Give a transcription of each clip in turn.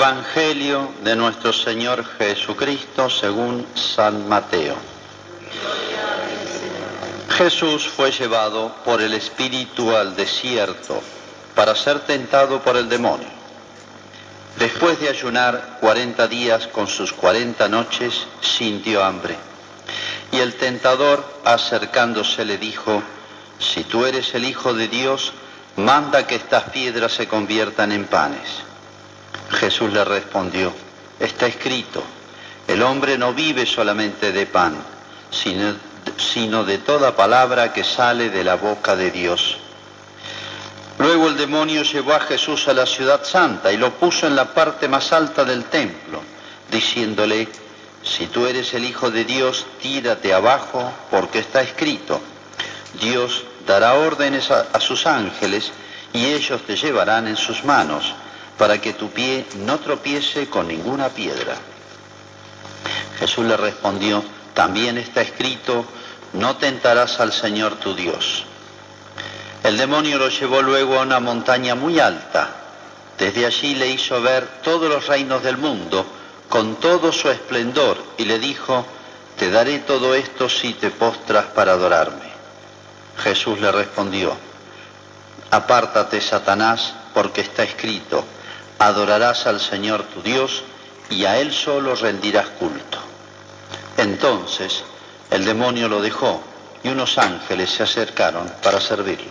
Evangelio de nuestro Señor Jesucristo según San Mateo. Jesús fue llevado por el Espíritu al desierto para ser tentado por el demonio. Después de ayunar cuarenta días con sus cuarenta noches, sintió hambre. Y el tentador, acercándose, le dijo, si tú eres el Hijo de Dios, manda que estas piedras se conviertan en panes. Jesús le respondió, está escrito, el hombre no vive solamente de pan, sino, de toda palabra que sale de la boca de Dios. Luego el demonio llevó a Jesús a la ciudad santa y lo puso en la parte más alta del templo, diciéndole, si tú eres el Hijo de Dios, tírate abajo, porque está escrito, Dios dará órdenes a, a sus ángeles y ellos te llevarán en sus manos para que tu pie no tropiece con ninguna piedra. Jesús le respondió, también está escrito, no tentarás al Señor tu Dios. El demonio lo llevó luego a una montaña muy alta. Desde allí le hizo ver todos los reinos del mundo con todo su esplendor y le dijo, te daré todo esto si te postras para adorarme. Jesús le respondió, apártate, Satanás, porque está escrito, adorarás al Señor tu Dios y a Él solo rendirás culto. Entonces el demonio lo dejó y unos ángeles se acercaron para servirlo.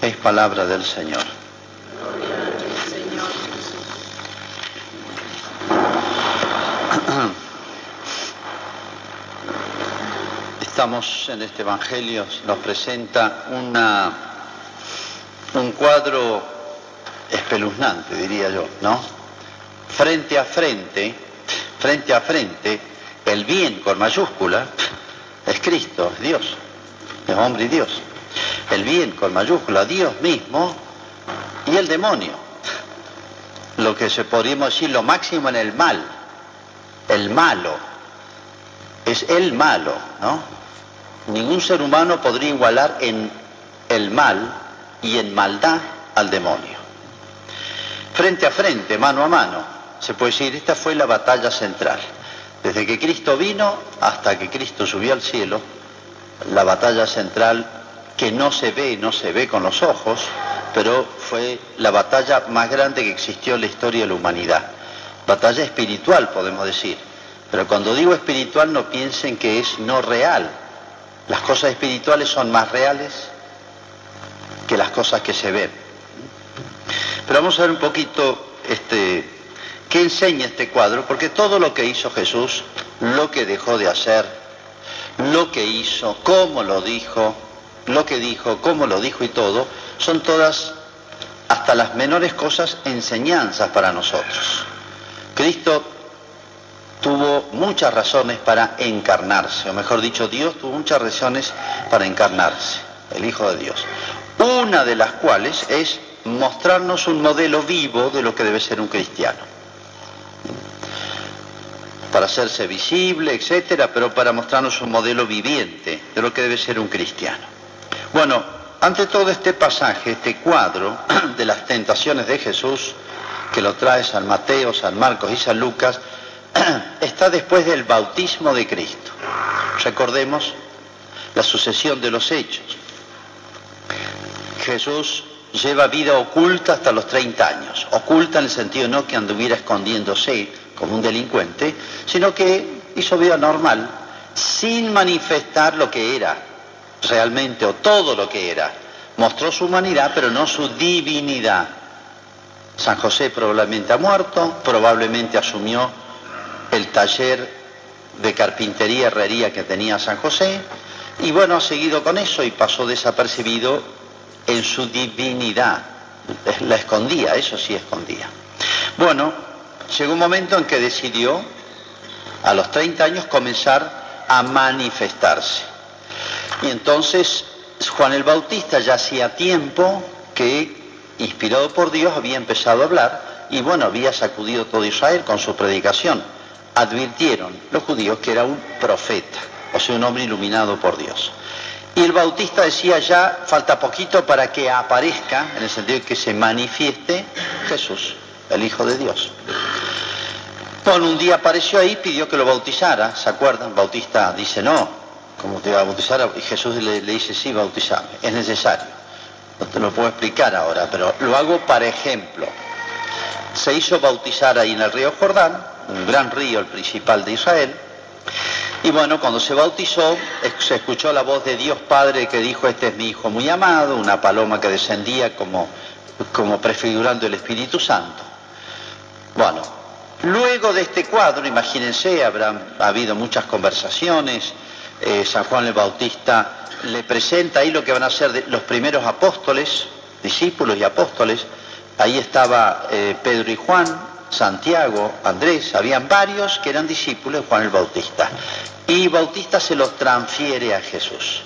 Es palabra del Señor. Estamos en este Evangelio, nos presenta una, un cuadro espeluznante, diría yo, ¿no? Frente a frente, frente a frente, el bien con mayúscula es Cristo, es Dios, es hombre y Dios. El bien con mayúscula, Dios mismo y el demonio. Lo que se podríamos decir lo máximo en el mal, el malo, es el malo, ¿no? Ningún ser humano podría igualar en el mal y en maldad al demonio frente a frente, mano a mano. Se puede decir, esta fue la batalla central. Desde que Cristo vino hasta que Cristo subió al cielo, la batalla central que no se ve, no se ve con los ojos, pero fue la batalla más grande que existió en la historia de la humanidad. Batalla espiritual, podemos decir. Pero cuando digo espiritual no piensen que es no real. Las cosas espirituales son más reales que las cosas que se ven. Pero vamos a ver un poquito este, qué enseña este cuadro, porque todo lo que hizo Jesús, lo que dejó de hacer, lo que hizo, cómo lo dijo, lo que dijo, cómo lo dijo y todo, son todas, hasta las menores cosas, enseñanzas para nosotros. Cristo tuvo muchas razones para encarnarse, o mejor dicho, Dios tuvo muchas razones para encarnarse, el Hijo de Dios. Una de las cuales es mostrarnos un modelo vivo de lo que debe ser un cristiano. Para hacerse visible, etcétera, pero para mostrarnos un modelo viviente de lo que debe ser un cristiano. Bueno, ante todo este pasaje, este cuadro de las tentaciones de Jesús, que lo trae San Mateo, San Marcos y San Lucas, está después del bautismo de Cristo. Recordemos la sucesión de los hechos. Jesús lleva vida oculta hasta los 30 años. Oculta en el sentido no que anduviera escondiéndose como un delincuente, sino que hizo vida normal, sin manifestar lo que era realmente o todo lo que era. Mostró su humanidad, pero no su divinidad. San José probablemente ha muerto, probablemente asumió el taller de carpintería, herrería que tenía San José, y bueno, ha seguido con eso y pasó desapercibido en su divinidad. La escondía, eso sí escondía. Bueno, llegó un momento en que decidió, a los 30 años, comenzar a manifestarse. Y entonces Juan el Bautista ya hacía tiempo que, inspirado por Dios, había empezado a hablar y bueno, había sacudido todo Israel con su predicación. Advirtieron los judíos que era un profeta, o sea, un hombre iluminado por Dios. Y el Bautista decía ya falta poquito para que aparezca, en el sentido de que se manifieste Jesús, el Hijo de Dios. Bueno, un día apareció ahí, pidió que lo bautizara, ¿se acuerdan? Bautista dice, no, ¿cómo te va a bautizar? Y Jesús le, dice, sí, bautizame, es necesario. No te lo puedo explicar ahora, pero lo hago para ejemplo. Se hizo bautizar ahí en el río Jordán, un gran río, el principal de Israel, y bueno, cuando se bautizó, se escuchó la voz de Dios Padre que dijo, este es mi Hijo muy amado, una paloma que descendía como, como prefigurando el Espíritu Santo. Bueno, luego de este cuadro, imagínense, habrán habido muchas conversaciones, eh, San Juan el Bautista le presenta ahí lo que van a ser los primeros apóstoles, discípulos y apóstoles, ahí estaba eh, Pedro y Juan, Santiago, Andrés, habían varios que eran discípulos de Juan el Bautista. Y Bautista se los transfiere a Jesús.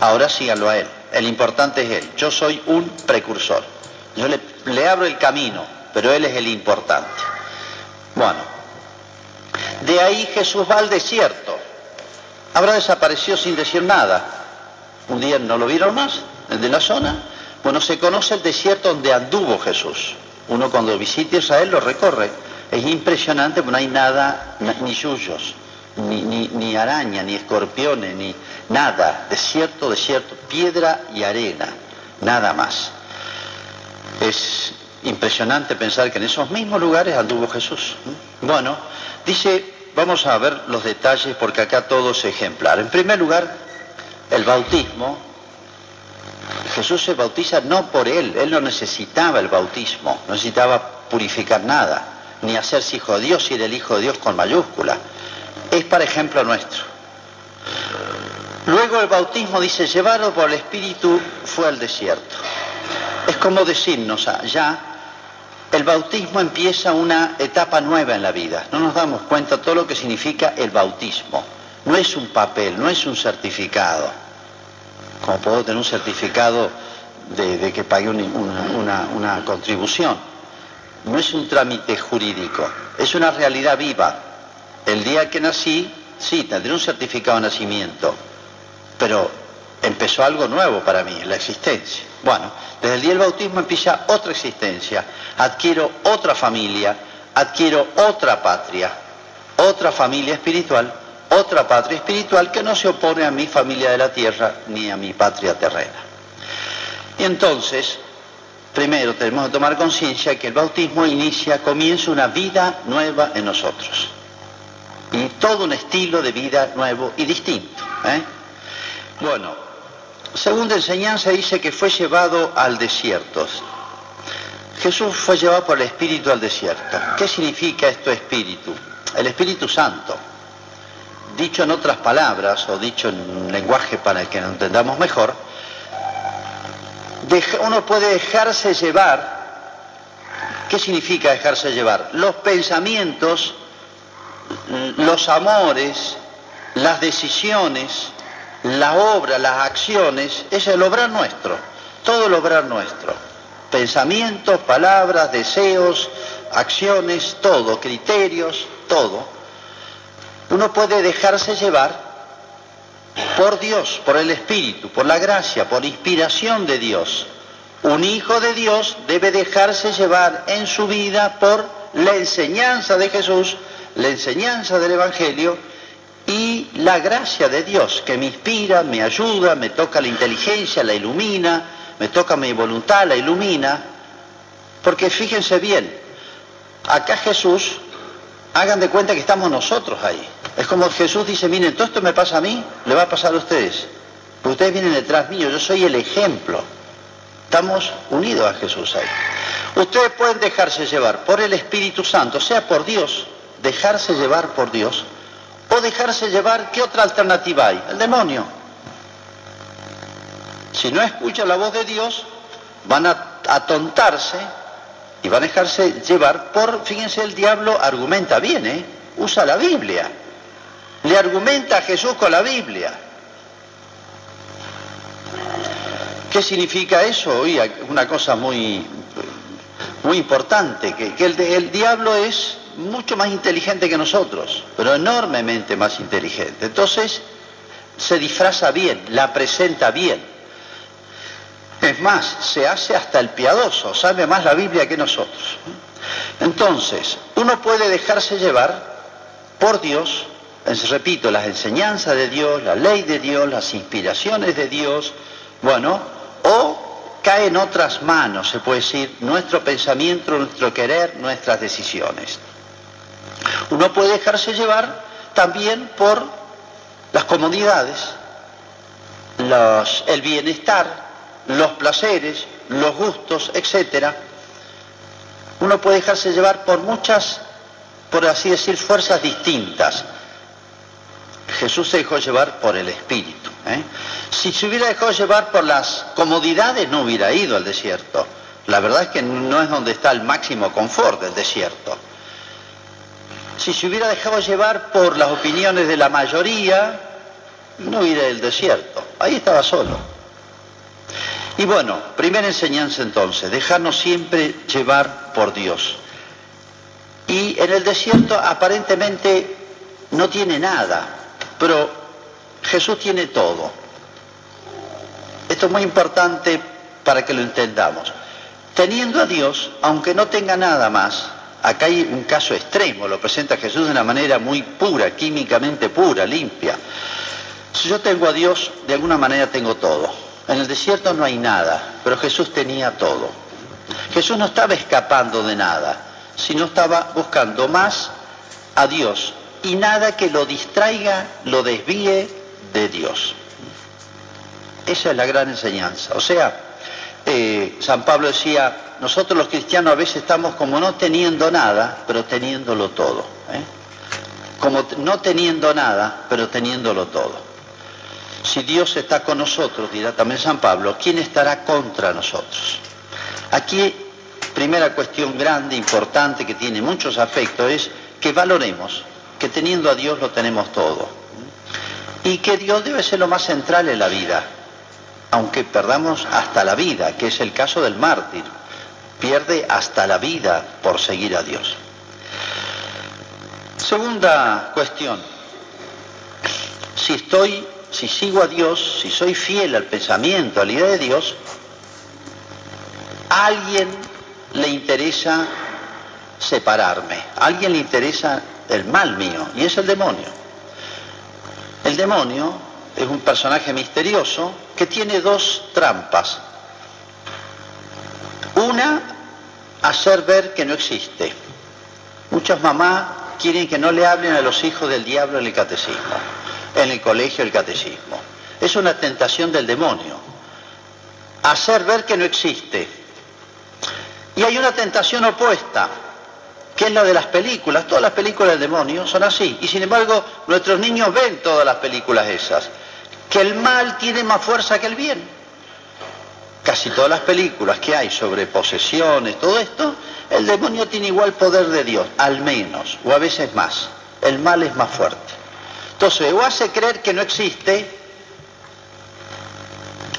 Ahora síganlo a él. El importante es él. Yo soy un precursor. Yo le, abro el camino, pero él es el importante. Bueno, de ahí Jesús va al desierto. Habrá desaparecido sin decir nada. Un día no lo vieron más, el de la zona. Bueno, se conoce el desierto donde anduvo Jesús. Uno cuando visita Israel lo recorre. Es impresionante porque no hay nada, ni yuyos, ni, ni, araña, ni escorpiones, ni nada. Desierto, desierto, piedra y arena, nada más. Es impresionante pensar que en esos mismos lugares anduvo Jesús. Bueno, dice, vamos a ver los detalles porque acá todo es ejemplar. En primer lugar, el bautismo Jesús se bautiza no por él, él no necesitaba el bautismo, no necesitaba purificar nada, ni hacerse hijo de Dios y era el hijo de Dios con mayúscula. Es para ejemplo nuestro. Luego el bautismo dice, llevado por el Espíritu fue al desierto. Es como decirnos, ah, ya el bautismo empieza una etapa nueva en la vida. No nos damos cuenta todo lo que significa el bautismo. No es un papel, no es un certificado como puedo tener un certificado de, que pagué una, contribución. No es un trámite jurídico, es una realidad viva. El día que nací, sí, tendré un certificado de nacimiento, pero empezó algo nuevo para mí, la existencia. Bueno, desde el día del bautismo empieza otra existencia, adquiero otra familia, adquiero otra patria, otra familia espiritual otra patria espiritual que no se opone a mi familia de la tierra ni a mi patria terrena. Y entonces, primero tenemos que tomar conciencia que el bautismo inicia, comienza una vida nueva en nosotros. Y todo un estilo de vida nuevo y distinto. ¿eh? Bueno, segunda enseñanza dice que fue llevado al desierto. Jesús fue llevado por el Espíritu al desierto. ¿Qué significa esto Espíritu? El Espíritu Santo. Dicho en otras palabras, o dicho en un lenguaje para que lo entendamos mejor, uno puede dejarse llevar. ¿Qué significa dejarse llevar? Los pensamientos, los amores, las decisiones, la obra, las acciones, es el obrar nuestro, todo el obrar nuestro. Pensamientos, palabras, deseos, acciones, todo, criterios, todo uno puede dejarse llevar por Dios, por el Espíritu, por la gracia, por inspiración de Dios. Un hijo de Dios debe dejarse llevar en su vida por la enseñanza de Jesús, la enseñanza del Evangelio y la gracia de Dios que me inspira, me ayuda, me toca la inteligencia, la ilumina, me toca mi voluntad, la ilumina. Porque fíjense bien, acá Jesús hagan de cuenta que estamos nosotros ahí. Es como Jesús dice, miren, todo esto me pasa a mí, le va a pasar a ustedes. Ustedes vienen detrás mío, yo soy el ejemplo. Estamos unidos a Jesús ahí. Ustedes pueden dejarse llevar por el Espíritu Santo, sea por Dios, dejarse llevar por Dios, o dejarse llevar, ¿qué otra alternativa hay? El demonio. Si no escuchan la voz de Dios, van a atontarse y van a dejarse llevar por, fíjense, el diablo argumenta bien, ¿eh? usa la Biblia, le argumenta a Jesús con la Biblia. ¿Qué significa eso? Una cosa muy, muy importante, que, el, el diablo es mucho más inteligente que nosotros, pero enormemente más inteligente. Entonces, se disfraza bien, la presenta bien. Es más, se hace hasta el piadoso, sabe más la Biblia que nosotros. Entonces, uno puede dejarse llevar por Dios, repito, las enseñanzas de Dios, la ley de Dios, las inspiraciones de Dios, bueno, o cae en otras manos, se puede decir, nuestro pensamiento, nuestro querer, nuestras decisiones. Uno puede dejarse llevar también por las comodidades, el bienestar, los placeres, los gustos, etc. Uno puede dejarse llevar por muchas, por así decir, fuerzas distintas. Jesús se dejó llevar por el Espíritu. ¿eh? Si se hubiera dejado llevar por las comodidades, no hubiera ido al desierto. La verdad es que no es donde está el máximo confort del desierto. Si se hubiera dejado llevar por las opiniones de la mayoría, no hubiera al desierto. Ahí estaba solo. Y bueno, primera enseñanza entonces, dejarnos siempre llevar por Dios. Y en el desierto aparentemente no tiene nada, pero Jesús tiene todo. Esto es muy importante para que lo entendamos. Teniendo a Dios, aunque no tenga nada más, acá hay un caso extremo, lo presenta Jesús de una manera muy pura, químicamente pura, limpia. Si yo tengo a Dios, de alguna manera tengo todo. En el desierto no hay nada, pero Jesús tenía todo. Jesús no estaba escapando de nada, sino estaba buscando más a Dios y nada que lo distraiga, lo desvíe de Dios. Esa es la gran enseñanza. O sea, eh, San Pablo decía, nosotros los cristianos a veces estamos como no teniendo nada, pero teniéndolo todo. ¿eh? Como no teniendo nada, pero teniéndolo todo. Si Dios está con nosotros, dirá también San Pablo, ¿quién estará contra nosotros? Aquí, primera cuestión grande, importante, que tiene muchos afectos, es que valoremos que teniendo a Dios lo tenemos todo. Y que Dios debe ser lo más central en la vida, aunque perdamos hasta la vida, que es el caso del mártir. Pierde hasta la vida por seguir a Dios. Segunda cuestión. Si estoy si sigo a Dios, si soy fiel al pensamiento, a la idea de Dios, a alguien le interesa separarme, a alguien le interesa el mal mío, y es el demonio. El demonio es un personaje misterioso que tiene dos trampas. Una, hacer ver que no existe. Muchas mamás quieren que no le hablen a los hijos del diablo el catecismo en el colegio el catecismo. Es una tentación del demonio. Hacer ver que no existe. Y hay una tentación opuesta, que es la de las películas. Todas las películas del demonio son así. Y sin embargo, nuestros niños ven todas las películas esas. Que el mal tiene más fuerza que el bien. Casi todas las películas que hay sobre posesiones, todo esto, el demonio tiene igual poder de Dios, al menos, o a veces más. El mal es más fuerte. Entonces, o hace creer que no existe,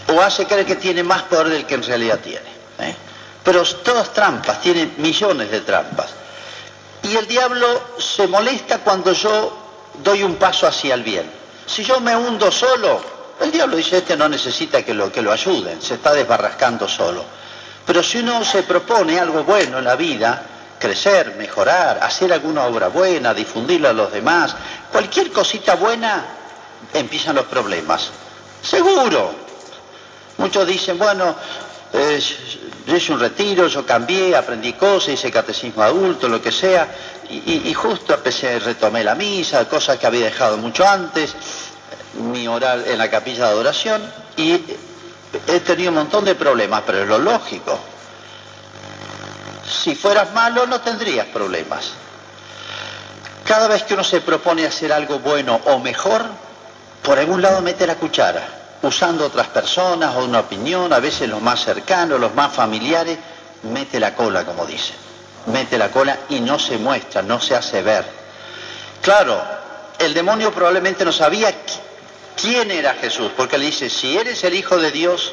o hace creer que tiene más poder del que en realidad tiene. ¿eh? Pero todas trampas, tiene millones de trampas. Y el diablo se molesta cuando yo doy un paso hacia el bien. Si yo me hundo solo, el diablo dice, este no necesita que lo, que lo ayuden, se está desbarrascando solo. Pero si uno se propone algo bueno en la vida, crecer, mejorar, hacer alguna obra buena, difundirla a los demás, cualquier cosita buena, empiezan los problemas. Seguro. Muchos dicen, bueno, yo hice un retiro, yo cambié, aprendí cosas, hice catecismo adulto, lo que sea, y, justo empecé, retomé la misa, cosas que había dejado mucho antes, mi oral en la capilla de adoración, y he tenido un montón de problemas, pero es lo lógico. Si fueras malo no tendrías problemas. Cada vez que uno se propone hacer algo bueno o mejor, por algún lado mete la cuchara, usando otras personas o una opinión, a veces los más cercanos, los más familiares, mete la cola, como dicen. Mete la cola y no se muestra, no se hace ver. Claro, el demonio probablemente no sabía quién era Jesús, porque le dice, si eres el Hijo de Dios,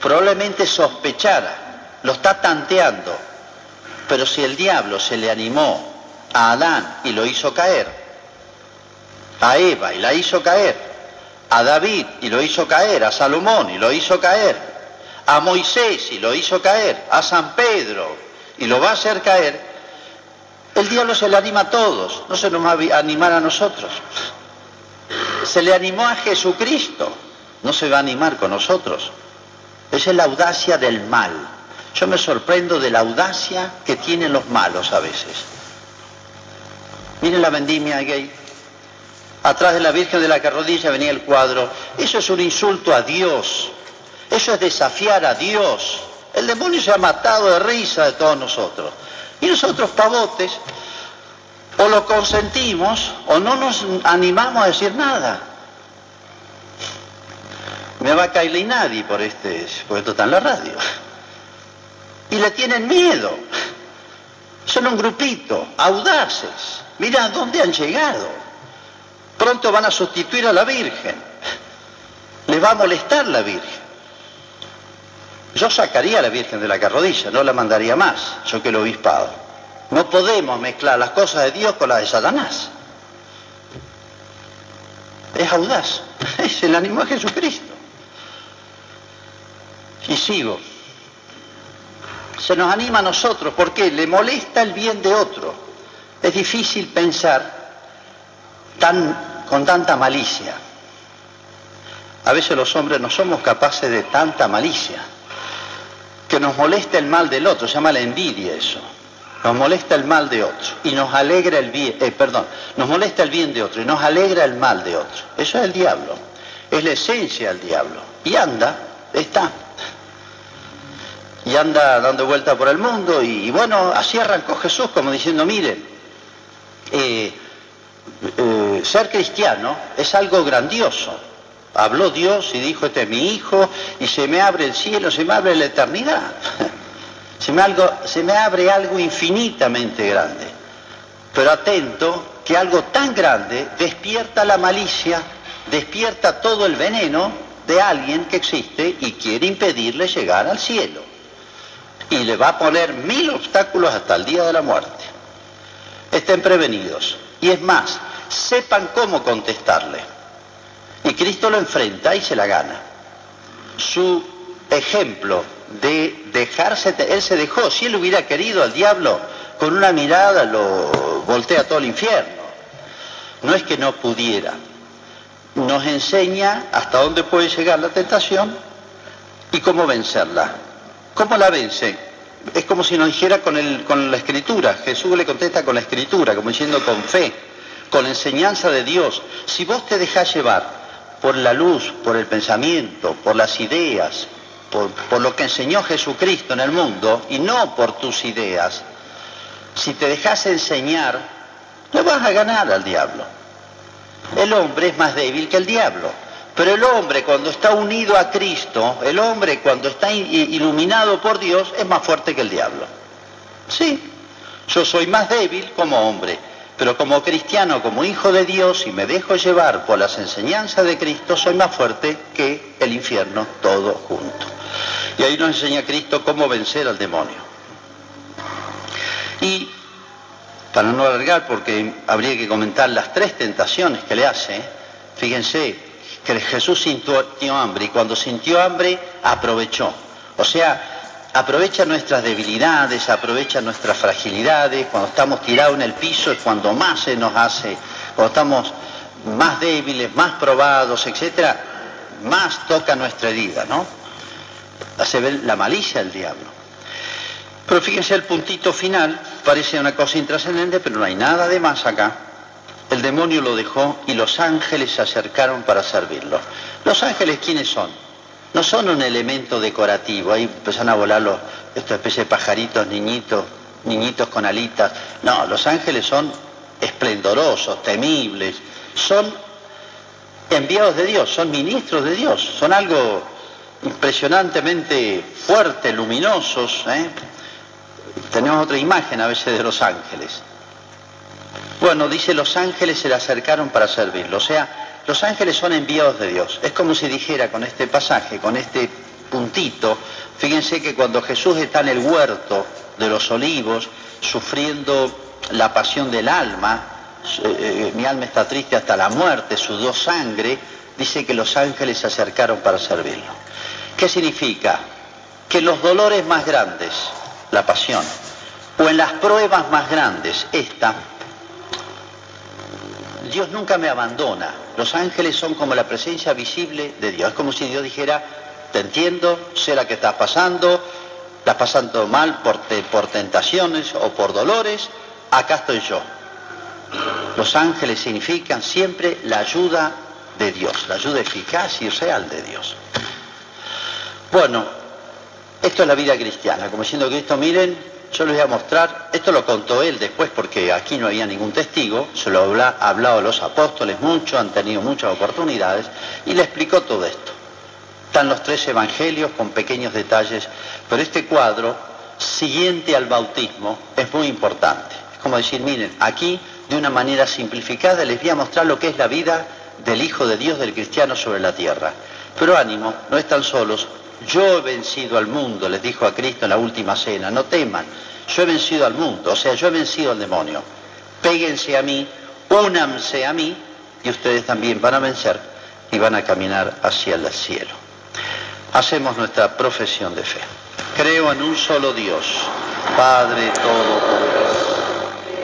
probablemente sospechara, lo está tanteando, pero si el diablo se le animó a Adán y lo hizo caer, a Eva y la hizo caer, a David y lo hizo caer, a Salomón y lo hizo caer, a Moisés y lo hizo caer, a San Pedro y lo va a hacer caer, el diablo se le anima a todos, no se nos va a animar a nosotros. Se le animó a Jesucristo, no se va a animar con nosotros. Esa es la audacia del mal. Yo me sorprendo de la audacia que tienen los malos a veces. Miren la vendimia gay. Atrás de la Virgen de la Carrodilla venía el cuadro. Eso es un insulto a Dios. Eso es desafiar a Dios. El demonio se ha matado de risa de todos nosotros. Y nosotros, pavotes, o lo consentimos o no nos animamos a decir nada. Me va a caer nadie por este, por esto está en la radio. Y le tienen miedo. Son un grupito, audaces. Mira dónde han llegado. Pronto van a sustituir a la Virgen. Le va a molestar la Virgen. Yo sacaría a la Virgen de la carrodilla, no la mandaría más, yo que el obispado. No podemos mezclar las cosas de Dios con las de Satanás. Es audaz, es el ánimo de Jesucristo. Y sigo. Se nos anima a nosotros porque le molesta el bien de otro. Es difícil pensar tan, con tanta malicia. A veces los hombres no somos capaces de tanta malicia que nos molesta el mal del otro, se llama la envidia eso. Nos molesta el mal de otro y nos alegra el bien, eh, perdón, nos molesta el bien de otro y nos alegra el mal de otro. Eso es el diablo, es la esencia del diablo. Y anda, está. Y anda dando vuelta por el mundo y, bueno, así arrancó Jesús como diciendo, miren, eh, eh, ser cristiano es algo grandioso, Habló Dios y dijo, este es mi hijo, y se me abre el cielo, se me abre la eternidad. Se me, algo, se me abre algo infinitamente grande. Pero atento que algo tan grande despierta la malicia, despierta todo el veneno de alguien que existe y quiere impedirle llegar al cielo. Y le va a poner mil obstáculos hasta el día de la muerte. Estén prevenidos. Y es más, sepan cómo contestarle. Y Cristo lo enfrenta y se la gana. Su ejemplo de dejarse, él se dejó, si él hubiera querido al diablo, con una mirada lo voltea todo el infierno. No es que no pudiera. Nos enseña hasta dónde puede llegar la tentación y cómo vencerla. ¿Cómo la vence? Es como si nos dijera con, el, con la escritura. Jesús le contesta con la escritura, como diciendo con fe, con la enseñanza de Dios. Si vos te dejás llevar por la luz, por el pensamiento, por las ideas, por, lo que enseñó Jesucristo en el mundo y no por tus ideas, si te dejas enseñar, le vas a ganar al diablo. El hombre es más débil que el diablo, pero el hombre cuando está unido a Cristo, el hombre cuando está iluminado por Dios, es más fuerte que el diablo. Sí, yo soy más débil como hombre, pero como cristiano, como hijo de Dios, y me dejo llevar por las enseñanzas de Cristo, soy más fuerte que el infierno todo junto. Y ahí nos enseña Cristo cómo vencer al demonio. Y para no alargar, porque habría que comentar las tres tentaciones que le hace, fíjense que Jesús sintió hambre y cuando sintió hambre aprovechó. O sea, aprovecha nuestras debilidades, aprovecha nuestras fragilidades, cuando estamos tirados en el piso es cuando más se nos hace, cuando estamos más débiles, más probados, etcétera, más toca nuestra herida, ¿no? Hace ver la malicia del diablo. Pero fíjense el puntito final, parece una cosa intrascendente, pero no hay nada de más acá. El demonio lo dejó y los ángeles se acercaron para servirlo. ¿Los ángeles quiénes son? no son un elemento decorativo, ahí empiezan a volar los, esta especie de pajaritos, niñitos, niñitos con alitas. No, los ángeles son esplendorosos, temibles, son enviados de Dios, son ministros de Dios, son algo impresionantemente fuerte, luminosos. ¿eh? Tenemos otra imagen a veces de los ángeles. Bueno, dice los ángeles se le acercaron para servirlo, o sea, los ángeles son enviados de Dios. Es como si dijera con este pasaje, con este puntito, fíjense que cuando Jesús está en el huerto de los olivos, sufriendo la pasión del alma, eh, eh, mi alma está triste hasta la muerte, sudó sangre, dice que los ángeles se acercaron para servirlo. ¿Qué significa? que los dolores más grandes, la pasión, o en las pruebas más grandes, esta, Dios nunca me abandona. Los ángeles son como la presencia visible de Dios. Es como si Dios dijera, te entiendo, sé la que estás pasando, estás pasando mal por, tentaciones o por dolores, acá estoy yo. Los ángeles significan siempre la ayuda de Dios, la ayuda eficaz y real de Dios. Bueno, esto es la vida cristiana, como diciendo Cristo, miren, yo les voy a mostrar, esto lo contó él después porque aquí no había ningún testigo, se lo ha hablado los apóstoles mucho, han tenido muchas oportunidades y le explicó todo esto. Están los tres evangelios con pequeños detalles, pero este cuadro, siguiente al bautismo, es muy importante. Es como decir, miren, aquí de una manera simplificada les voy a mostrar lo que es la vida del Hijo de Dios, del cristiano sobre la tierra. Pero ánimo, no están solos, yo he vencido al mundo, les dijo a Cristo en la última cena, no teman, yo he vencido al mundo, o sea, yo he vencido al demonio. Péguense a mí, únanse a mí y ustedes también van a vencer y van a caminar hacia el cielo. Hacemos nuestra profesión de fe. Creo en un solo Dios, Padre Todopoderoso